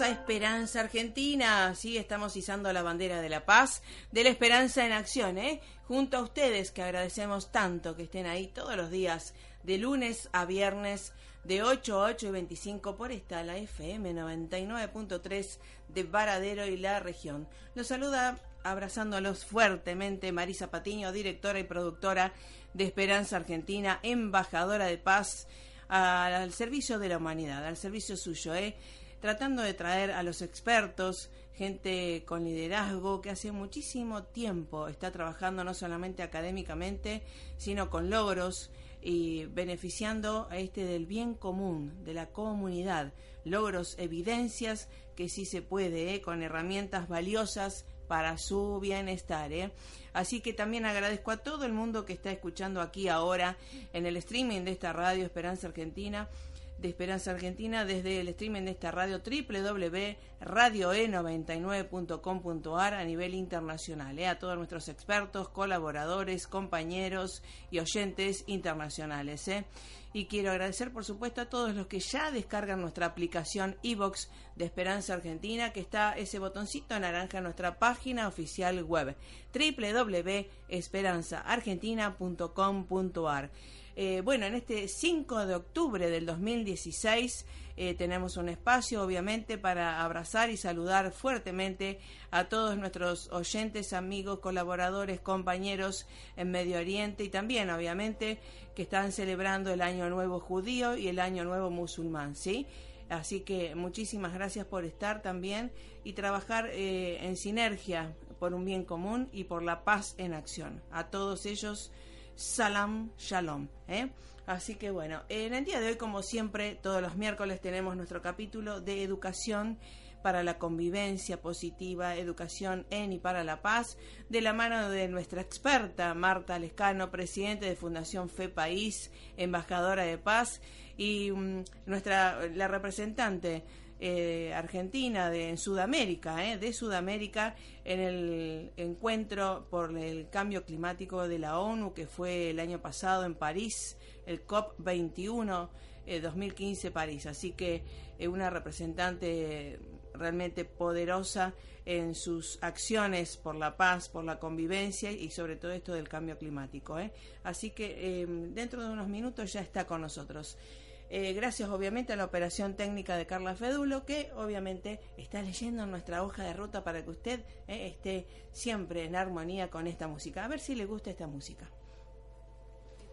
A Esperanza Argentina. Sí, estamos izando la bandera de la paz, de la esperanza en acción, ¿eh? Junto a ustedes que agradecemos tanto que estén ahí todos los días, de lunes a viernes, de 8 a 8 y 25 por esta, la FM 99.3 de Varadero y la región. Los saluda abrazándolos fuertemente Marisa Patiño, directora y productora de Esperanza Argentina, embajadora de paz al servicio de la humanidad, al servicio suyo, ¿eh? Tratando de traer a los expertos, gente con liderazgo que hace muchísimo tiempo está trabajando no solamente académicamente, sino con logros y beneficiando a este del bien común, de la comunidad, logros, evidencias que sí se puede, ¿eh? con herramientas valiosas para su bienestar. ¿eh? Así que también agradezco a todo el mundo que está escuchando aquí ahora en el streaming de esta radio Esperanza Argentina de Esperanza Argentina desde el streaming de esta radio www.radioe99.com.ar a nivel internacional. ¿eh? A todos nuestros expertos, colaboradores, compañeros y oyentes internacionales. ¿eh? Y quiero agradecer, por supuesto, a todos los que ya descargan nuestra aplicación iBox de Esperanza Argentina, que está ese botoncito naranja en nuestra página oficial web www.esperanzaargentina.com.ar. Eh, bueno, en este 5 de octubre del 2016 eh, tenemos un espacio, obviamente, para abrazar y saludar fuertemente a todos nuestros oyentes, amigos, colaboradores, compañeros en Medio Oriente y también, obviamente, que están celebrando el Año Nuevo Judío y el Año Nuevo Musulmán, ¿sí? Así que muchísimas gracias por estar también y trabajar eh, en sinergia por un bien común y por la paz en acción. A todos ellos Salam Shalom. ¿eh? Así que bueno, en el día de hoy, como siempre, todos los miércoles tenemos nuestro capítulo de educación para la convivencia positiva, educación en y para la paz, de la mano de nuestra experta Marta Lescano, presidente de Fundación Fe País, embajadora de paz, y mm, nuestra la representante eh, Argentina, de, en Sudamérica, eh, de Sudamérica, en el encuentro por el cambio climático de la ONU que fue el año pasado en París, el COP21 2015 París. Así que eh, una representante realmente poderosa en sus acciones por la paz, por la convivencia y sobre todo esto del cambio climático. Así que dentro de unos minutos ya está con nosotros. Eh, gracias obviamente a la operación técnica de Carla Fedulo, que obviamente está leyendo nuestra hoja de ruta para que usted eh, esté siempre en armonía con esta música. A ver si le gusta esta música.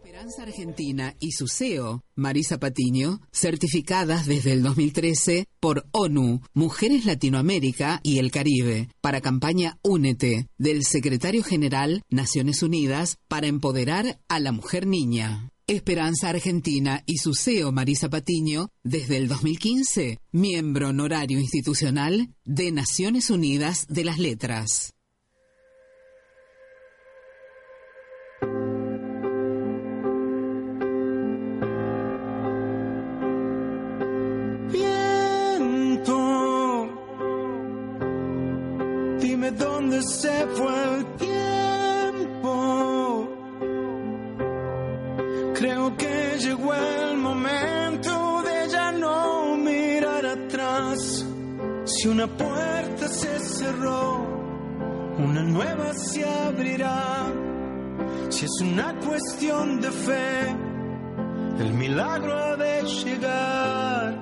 Esperanza Argentina y su CEO, Marisa Patiño, certificadas desde el 2013 por ONU, Mujeres Latinoamérica y el Caribe, para campaña Únete, del Secretario General Naciones Unidas para empoderar a la mujer niña. Esperanza Argentina y su CEO Marisa Patiño, desde el 2015, miembro honorario institucional de Naciones Unidas de las Letras. Una nueva se abrirá. Si es una cuestión de fe, el milagro ha de llegar.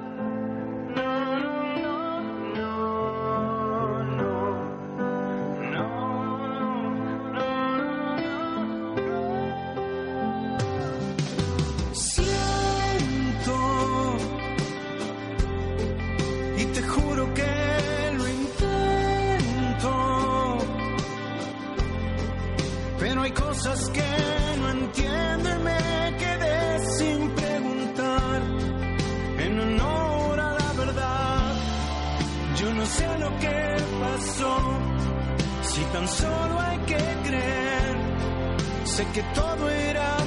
Sé que todo irá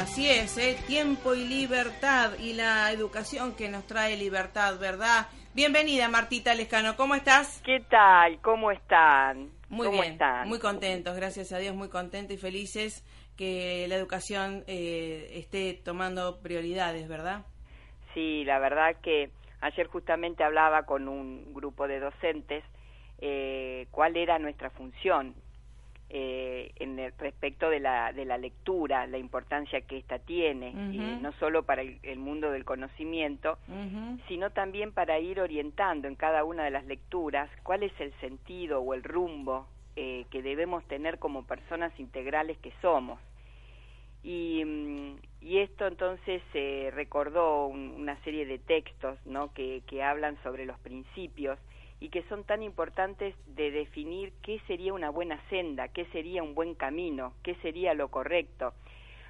así es, ¿eh? tiempo y libertad y la educación que nos trae libertad, ¿verdad? Bienvenida Martita Lescano, ¿cómo estás? ¿Qué tal? ¿Cómo están? Muy ¿Cómo bien, están? muy contentos, gracias a Dios, muy contentos y felices que la educación eh, esté tomando prioridades, ¿verdad? Sí, la verdad que ayer justamente hablaba con un grupo de docentes eh, cuál era nuestra función eh, en el respecto de la, de la lectura, la importancia que ésta tiene, Ujú. no solo para el, el mundo del conocimiento, sino también para ir orientando en cada una de las lecturas cuál es el sentido o el rumbo eh, que debemos tener como personas integrales que somos. Y, mm, y esto entonces eh, recordó un- una serie de textos ¿no? que, que hablan sobre los principios y que son tan importantes de definir qué sería una buena senda, qué sería un buen camino, qué sería lo correcto.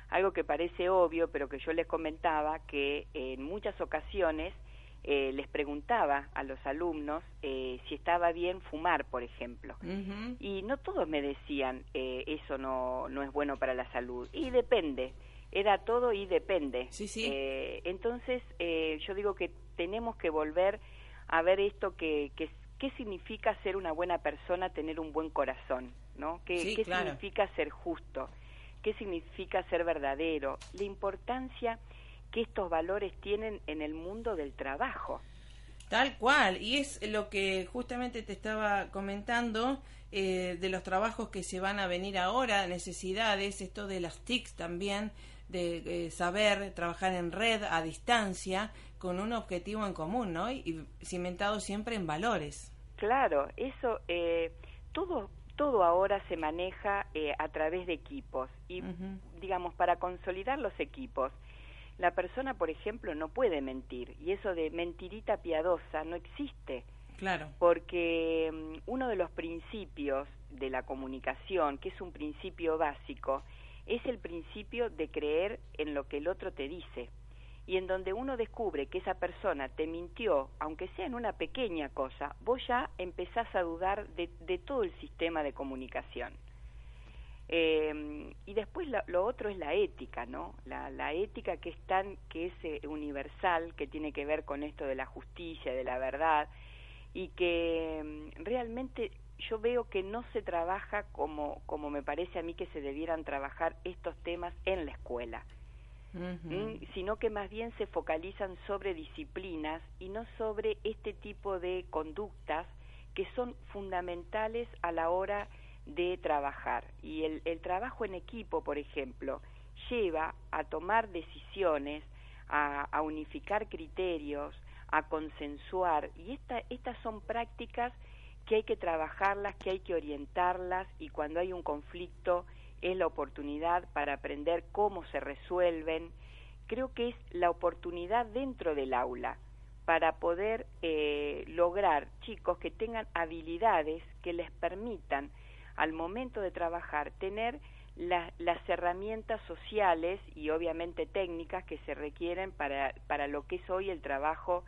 Algo que parece obvio, pero que yo les comentaba que en muchas ocasiones eh, les preguntaba a los alumnos eh, si estaba bien fumar, por ejemplo. Y no todos me decían, eh, eso no, no es bueno para la salud. Y depende, era todo y depende. Sí, sí. Eh, entonces, eh, yo digo que tenemos que volver a ver esto que, que qué significa ser una buena persona, tener un buen corazón, ¿no? ¿Qué, Sí, qué claro. significa ser justo? ¿Qué significa ser verdadero? La importancia que estos valores tienen en el mundo del trabajo. Tal cual, y es lo que justamente te estaba comentando eh, de los trabajos que se van a venir ahora, necesidades, esto de las TICs también, de eh, saber trabajar en red a distancia con un objetivo en común, ¿no? Y, cimentado siempre en valores. Claro, eso, eh, todo, todo ahora se maneja eh, a través de equipos y, digamos, para consolidar los equipos, la persona, por ejemplo, no puede mentir y eso de mentirita piadosa no existe Claro. porque mm, uno de los principios de la comunicación, que es un principio básico, es el principio de creer en lo que el otro te dice y en donde uno descubre que esa persona te mintió, aunque sea en una pequeña cosa, vos ya empezás a dudar de, todo el sistema de comunicación. Eh, y después lo, otro es la ética, ¿no? La, ética que es tan, que es eh, universal, que tiene que ver con esto de la justicia, de la verdad, y que mm, realmente yo veo que no se trabaja como, como me parece a mí que se debieran trabajar estos temas en la escuela sino que más bien se focalizan sobre disciplinas y no sobre este tipo de conductas que son fundamentales a la hora de trabajar. Y el, trabajo en equipo, por ejemplo, lleva a tomar decisiones, a, a unificar criterios, a consensuar, y esta, estas son prácticas que hay que trabajarlas, que hay que orientarlas, y cuando hay un conflicto, es la oportunidad para aprender cómo se resuelven. Creo que es la oportunidad dentro del aula para poder eh, lograr chicos que tengan habilidades que les permitan al momento de trabajar tener las herramientas sociales y obviamente técnicas que se requieren para, para lo que es hoy el trabajo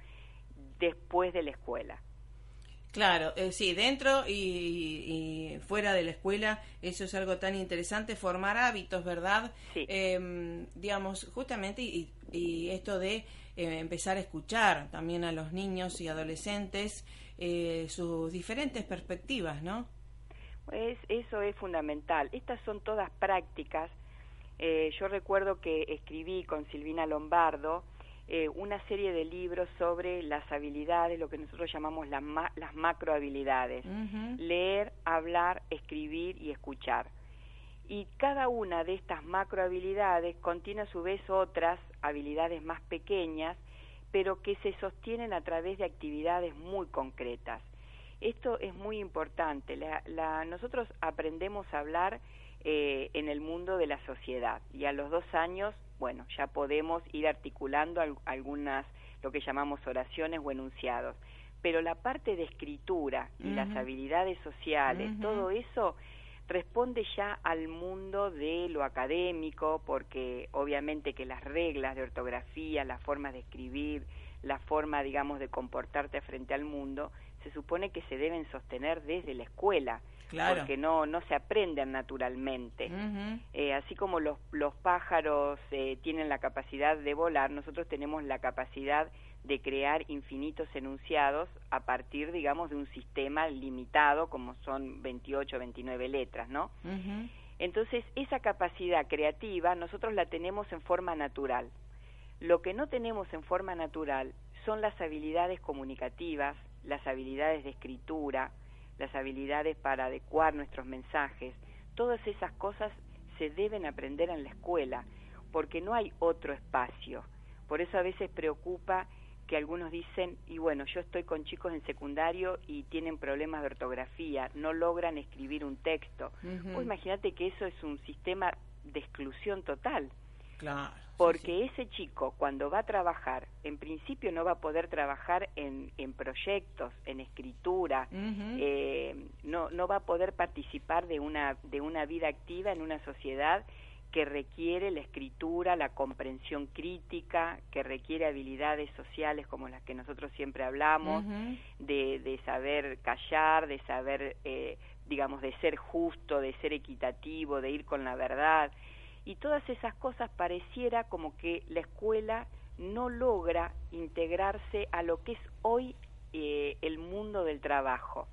después de la escuela. Claro, eh, sí, dentro y, fuera de la escuela, eso es algo tan interesante, formar hábitos, ¿verdad? Sí. Em, digamos, justamente, y, esto de eh, empezar a escuchar también a los niños y adolescentes eh, sus diferentes perspectivas, ¿no? Pues eso es fundamental. Estas son todas prácticas. yo recuerdo que escribí con Silvina Lombardo, eh, una serie de libros sobre las habilidades, lo que nosotros llamamos las, las macrohabilidades, leer, hablar, escribir y escuchar. Y cada una de estas macrohabilidades contiene a su vez otras habilidades más pequeñas, pero que se sostienen a través de actividades muy concretas. Esto es muy importante. La, nosotros aprendemos a hablar eh, en el mundo de la sociedad y a los dos años bueno, ya podemos ir articulando algunas, lo que llamamos oraciones o enunciados. Pero la parte de escritura y las habilidades sociales, todo eso responde ya al mundo de lo académico, porque obviamente que las reglas de ortografía, las formas de escribir, la forma, digamos, de comportarte frente al mundo, se supone que se deben sostener desde la escuela porque no, no se aprenden naturalmente. Eh, así como los, los pájaros eh, tienen la capacidad de volar, nosotros tenemos la capacidad de crear infinitos enunciados a partir, digamos, de un sistema limitado, como son 28 o 29 letras, ¿no? Entonces, esa capacidad creativa nosotros la tenemos en forma natural. Lo que no tenemos en forma natural son las habilidades comunicativas, las habilidades de escritura, las habilidades para adecuar nuestros mensajes, todas esas cosas se deben aprender en la escuela, porque no hay otro espacio. Por eso a veces preocupa que algunos dicen, y bueno, yo estoy con chicos en secundario y tienen problemas de ortografía, no logran escribir un texto. Pues imagínate que eso es un sistema de exclusión total. Claro porque ese chico cuando va a trabajar, en principio no va a poder trabajar en, en proyectos, en escritura, eh, no, no va a poder participar de una, de una vida activa en una sociedad que requiere la escritura, la comprensión crítica, que requiere habilidades sociales como las que nosotros siempre hablamos, de, de, saber callar, de saber, eh, digamos, de ser justo, de ser equitativo, de ir con la verdad y todas esas cosas pareciera como que la escuela no logra integrarse a lo que es hoy eh, el mundo del trabajo.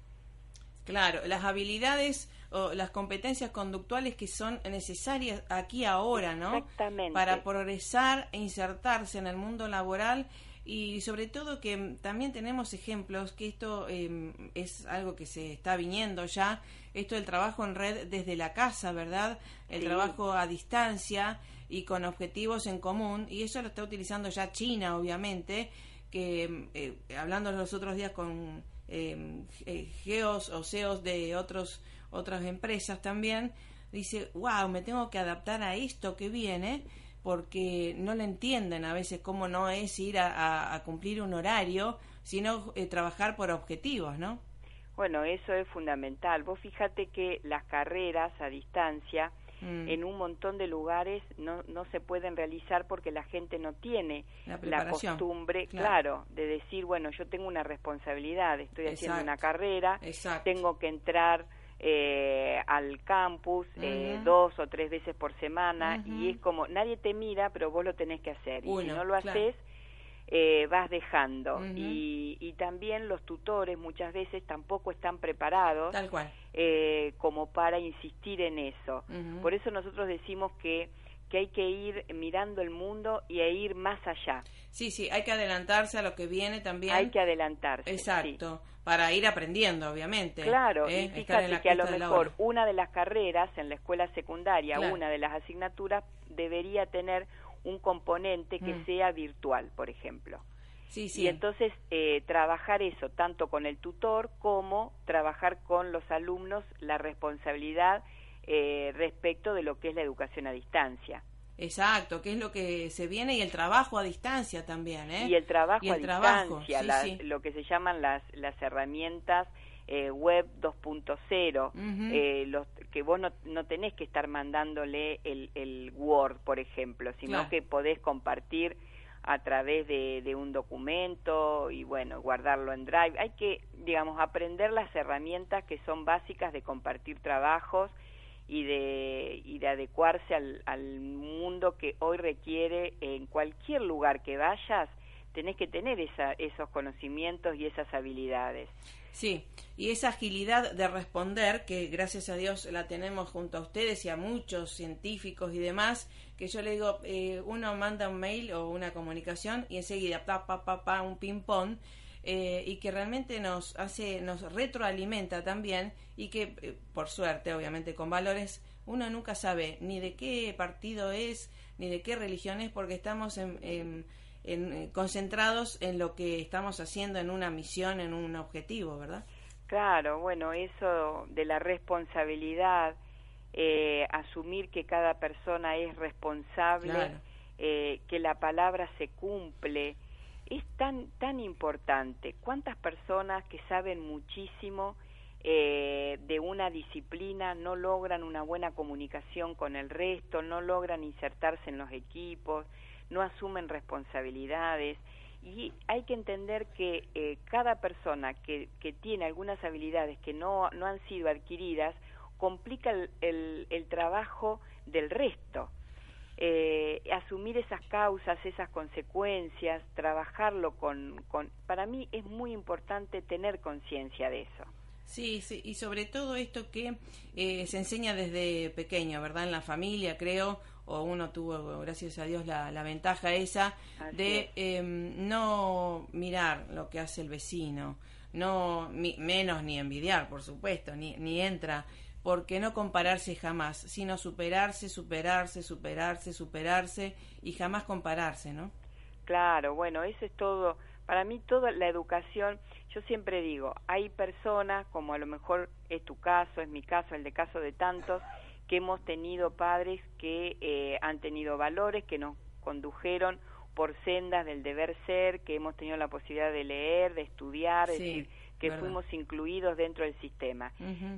Claro, las habilidades o las competencias conductuales que son necesarias aquí ahora, ¿no? Exactamente. Para progresar e insertarse en el mundo laboral y sobre todo que también tenemos ejemplos que esto em, es algo que se está viniendo ya, esto del trabajo en red desde la casa, ¿verdad? El trabajo a distancia y con objetivos en común, y eso lo está utilizando ya China, obviamente, que eh, hablando los otros días con em, eh, geos o CEOs de otros, otras empresas también, dice, wow, me tengo que adaptar a esto que viene porque no le entienden a veces cómo no es ir a, cumplir un horario, sino eh, trabajar por objetivos, ¿no? Bueno, eso es fundamental. Vos fíjate que las carreras a distancia mm. en un montón de lugares no, no se pueden realizar porque la gente no tiene la, costumbre, claro. de decir, bueno, yo tengo una responsabilidad, estoy haciendo una carrera, tengo que entrar eh, al campus eh, dos o tres veces por semana y es como, nadie te mira, pero vos lo tenés que hacer. y si no lo haces, eh, vas dejando. y, y, también los tutores muchas veces tampoco están preparados Eh, como para insistir en eso. Por eso nosotros decimos que que hay que ir mirando el mundo y a ir más allá. Sí, sí, hay que adelantarse a lo que viene también. Hay que adelantarse. Exacto, para ir aprendiendo, obviamente. Claro, y ¿eh? fíjate que a lo mejor una de las carreras en la escuela secundaria, una de las asignaturas, debería tener un componente que mm. sea virtual, por ejemplo. Sí, sí. Y entonces eh, trabajar eso, tanto con el tutor como trabajar con los alumnos, la responsabilidad eh, respecto de lo que es la educación a distancia. Exacto, que es lo que se viene y el trabajo a distancia también, ¿eh? Y el trabajo a distancia, lo que se llaman las, las herramientas eh, web 2.0, eh, los que vos no, no, tenés que estar mandándole el, el Word, por ejemplo, sino que podés compartir a través de, de, un documento y bueno, guardarlo en Drive. Hay que, digamos, aprender las herramientas que son básicas de compartir trabajos y de, y de adecuarse al, al mundo que hoy requiere en cualquier lugar que vayas, tenés que tener esa, esos conocimientos y esas habilidades. Sí, y esa agilidad de responder, que gracias a Dios la tenemos junto a ustedes y a muchos científicos y demás, que yo le digo, eh, uno manda un mail o una comunicación y enseguida, pa, pa, pa, pa, un ping-pong, eh, y que realmente nos hace, nos retroalimenta también y que, eh, por suerte, obviamente con valores, uno nunca sabe ni de qué partido es, ni de qué religión es, porque estamos en en, eh, concentrados en lo que estamos haciendo en una misión, en un objetivo, ¿verdad? Claro, bueno, eso de la responsabilidad, eh, asumir que cada persona es responsable, eh, que la palabra se cumple, es tan tan importante. ¿Cuántas personas que saben muchísimo de una disciplina no logran una buena comunicación con el resto, no logran insertarse en los equipos? No asumen responsabilidades y hay que entender que eh, cada persona que, que, tiene algunas habilidades que no, no han sido adquiridas complica el, el, trabajo del resto. Eh, asumir esas causas, esas consecuencias, trabajarlo con, con... Para mí es muy importante tener conciencia de eso. Sí, sí, y sobre todo esto que eh, se enseña desde pequeño, ¿verdad? En la familia, creo, o uno tuvo, gracias a Dios, la, la ventaja esa de em, no mirar lo que hace el vecino, no menos ni envidiar, por supuesto, ni, ni entra, porque no compararse jamás, sino superarse, superarse, superarse, superarse y jamás compararse, ¿no? Claro, bueno, eso es todo, para mí toda la educación, yo siempre digo, hay personas, como a lo mejor es tu caso, es mi caso, el de caso de tantos, que hemos tenido padres que eh, han tenido valores, que nos condujeron por sendas del deber ser, que hemos tenido la posibilidad de leer, de estudiar, es decir, que fuimos incluidos dentro del sistema.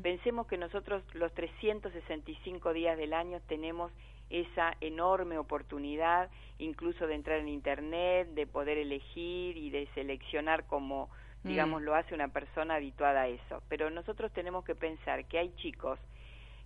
Pensemos que nosotros los 365 días del año tenemos esa enorme oportunidad incluso de entrar en Internet, de poder elegir y de seleccionar como, mm. digamos, lo hace una persona habituada a eso. Pero nosotros tenemos que pensar que hay chicos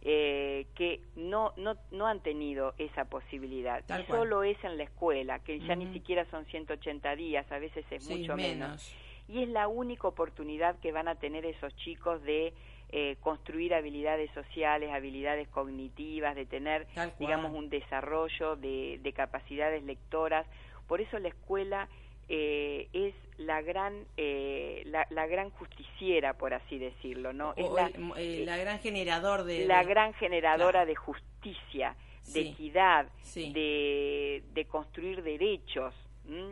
eh, que no, no, no han tenido esa posibilidad. y solo es en la escuela, que ya ni siquiera son 180 días, a veces es mucho menos. Y es la única oportunidad que van a tener esos chicos de eh, construir habilidades sociales, habilidades cognitivas, de tener, digamos, un desarrollo de, de capacidades lectoras. Por eso la escuela eh, es la gran eh, la, la, gran justiciera por así decirlo no es la, eh, la, gran generador de la gran generadora de justicia de equidad de, de construir derechos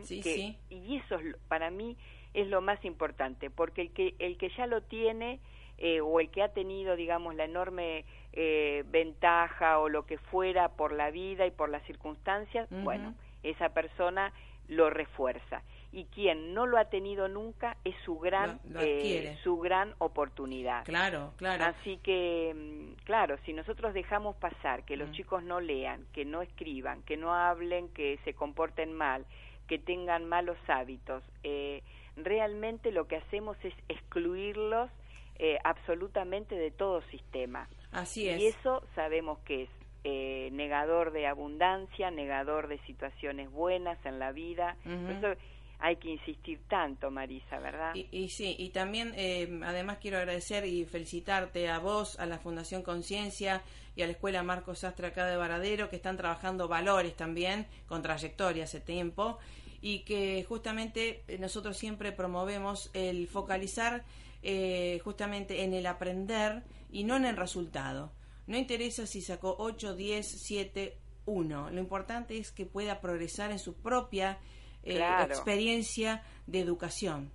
sí, y eso es, para mí es lo más importante porque el que el que ya lo tiene eh, o el que ha tenido digamos la enorme eh, ventaja o lo que fuera por la vida y por las circunstancias bueno esa persona lo refuerza. y quien no lo ha tenido nunca es su gran eh, su gran oportunidad. Claro, claro. Así que mm, claro, si nosotros dejamos pasar que los mm. chicos no lean, que no escriban, que no hablen, que se comporten mal, que tengan malos hábitos, eh, realmente lo que hacemos es excluirlos eh, absolutamente de todo sistema. Así es. Y eso sabemos que es eh, negador de abundancia, negador de situaciones buenas en la vida. eso hay que insistir tanto, Marisa, ¿verdad? Y, sí, y también eh, además quiero agradecer y felicitarte a vos, a la Fundación Conciencia y a la Escuela Marcos Astra acá de Varadero, que están trabajando valores también, con trayectoria hace tiempo, y que justamente nosotros siempre promovemos el focalizar eh, justamente en el aprender y no en el resultado. No interesa si sacó 8, 10, 7, 1. Lo importante es que pueda progresar en su propia eh, experiencia de educación.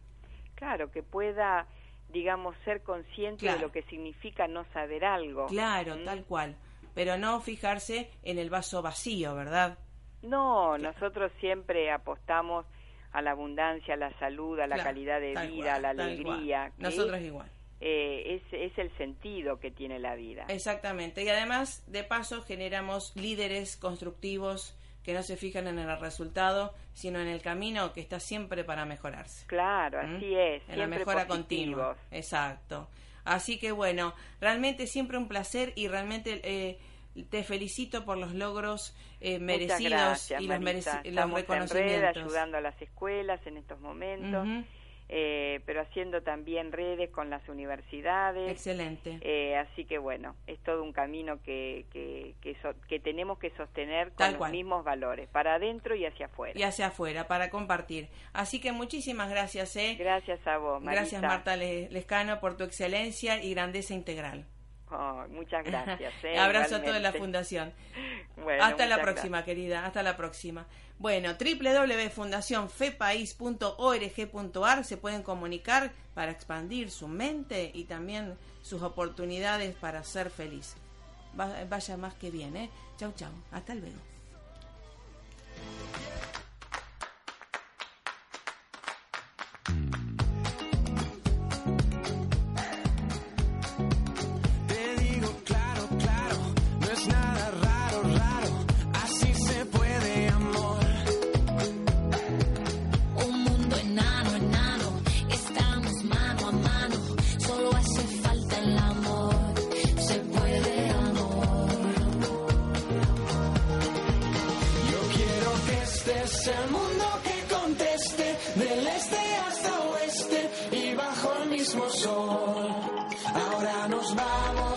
Claro, que pueda, digamos, ser consciente de lo que significa no saber algo. Claro, ¿Mm? tal cual. Pero no fijarse en el vaso vacío, ¿verdad? No, nosotros siempre apostamos a la abundancia, a la salud, a la calidad de vida, a la alegría. Nosotros igual. Eh, es, es, el sentido que tiene la vida. Exactamente. Y además, de paso, generamos líderes constructivos que no se fijan en el resultado, sino en el camino que está siempre para mejorarse. Claro, ¿Mm? así es. En la mejora continua. Exacto. Así que bueno, realmente siempre un placer y realmente eh, te felicito por los logros eh, merecidos y los, los reconocimientos. En red, ayudando a las escuelas en estos momentos. Eh, pero haciendo también redes con las universidades. Excelente. Eh, así que bueno, es todo un camino que, que, que, tenemos que sostener con los mismos valores, para adentro y hacia afuera. Y hacia afuera, para compartir. Así que muchísimas gracias. ¿eh? Gracias a vos, Marita. Gracias, Marta Lescano, por tu excelencia y grandeza integral. Muchas gracias. Eh, Abrazo a toda la fundación. Hasta la próxima, querida. Hasta la próxima. Bueno, www.fundacionfepaís.org.ar se pueden comunicar para expandir su mente y también sus oportunidades para ser feliz. Vaya más que bien, ¿eh? Chau, chau. Hasta luego. mismo sol. Ahora nos vamos.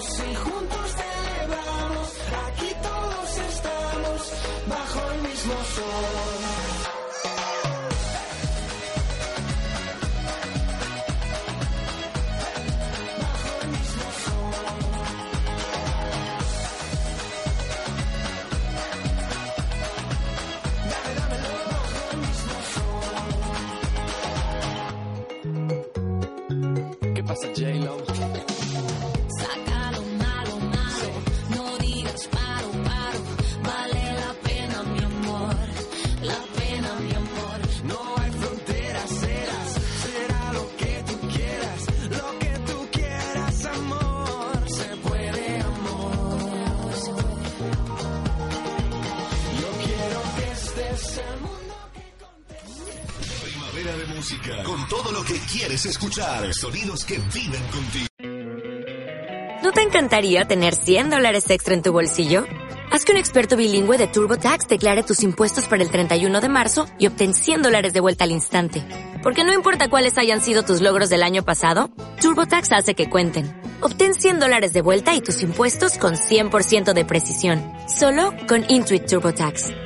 Escuchar sonidos que viven contigo. ¿No te encantaría tener 100 dólares extra en tu bolsillo? Haz que un experto bilingüe de TurboTax declare tus impuestos para el 31 de marzo y obtén 100 dólares de vuelta al instante. Porque no importa cuáles hayan sido tus logros del año pasado, TurboTax hace que cuenten. Obtén 100 dólares de vuelta y tus impuestos con 100% de precisión. Solo con Intuit TurboTax.